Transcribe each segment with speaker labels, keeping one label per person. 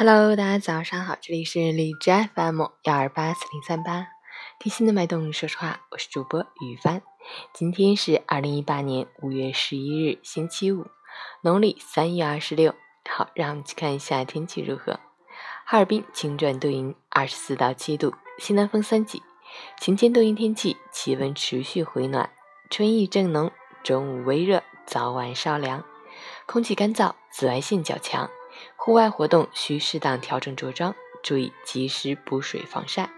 Speaker 1: Hello，大家早上好，这里是荔枝 FM 幺二八四零三八，贴心的脉动，说实话，我是主播雨帆。今天是二零一八年五月十一日，星期五，农历三月二十六。好，让我们去看一下天气如何。哈尔滨晴转多云，二十四到七度，西南风三级，晴间多云天气，气温持续回暖，春意正浓，中午微热，早晚稍凉，空气干燥，紫外线较强。户外活动需适当调整着装，注意及时补水防晒。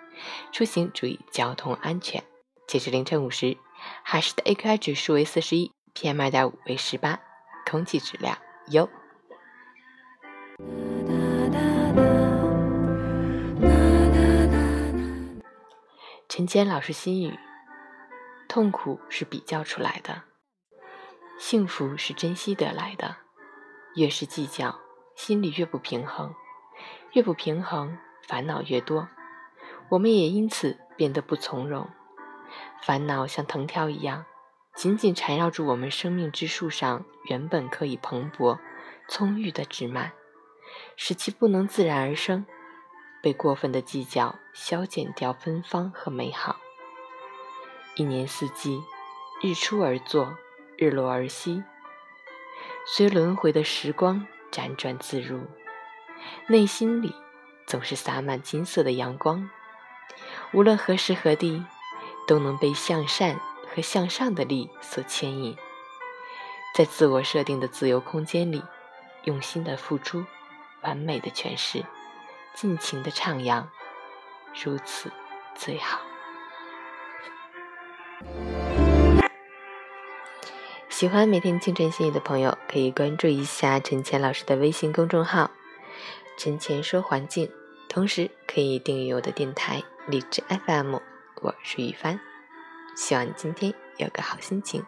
Speaker 1: 出行注意交通安全。截至凌晨五时，哈市的 AQI 指数为四十一，PM 二点五为十八，空气质量优。陈坚老师心语：痛苦是比较出来的，幸福是珍惜得来的。越是计较。心里越不平衡，越不平衡，烦恼越多，我们也因此变得不从容。烦恼像藤条一样，紧紧缠绕住我们生命之树上原本可以蓬勃、葱郁的枝蔓，使其不能自然而生，被过分的计较消减掉芬芳和美好。一年四季，日出而作，日落而息，随轮回的时光。辗转自如，内心里总是洒满金色的阳光。无论何时何地，都能被向善和向上的力所牵引。在自我设定的自由空间里，用心的付出，完美的诠释，尽情的徜徉，如此最好。喜欢每天清晨心语的朋友，可以关注一下陈前老师的微信公众号“陈前说环境”，同时可以订阅我的电台荔枝 FM。我是雨帆，希望今天有个好心情。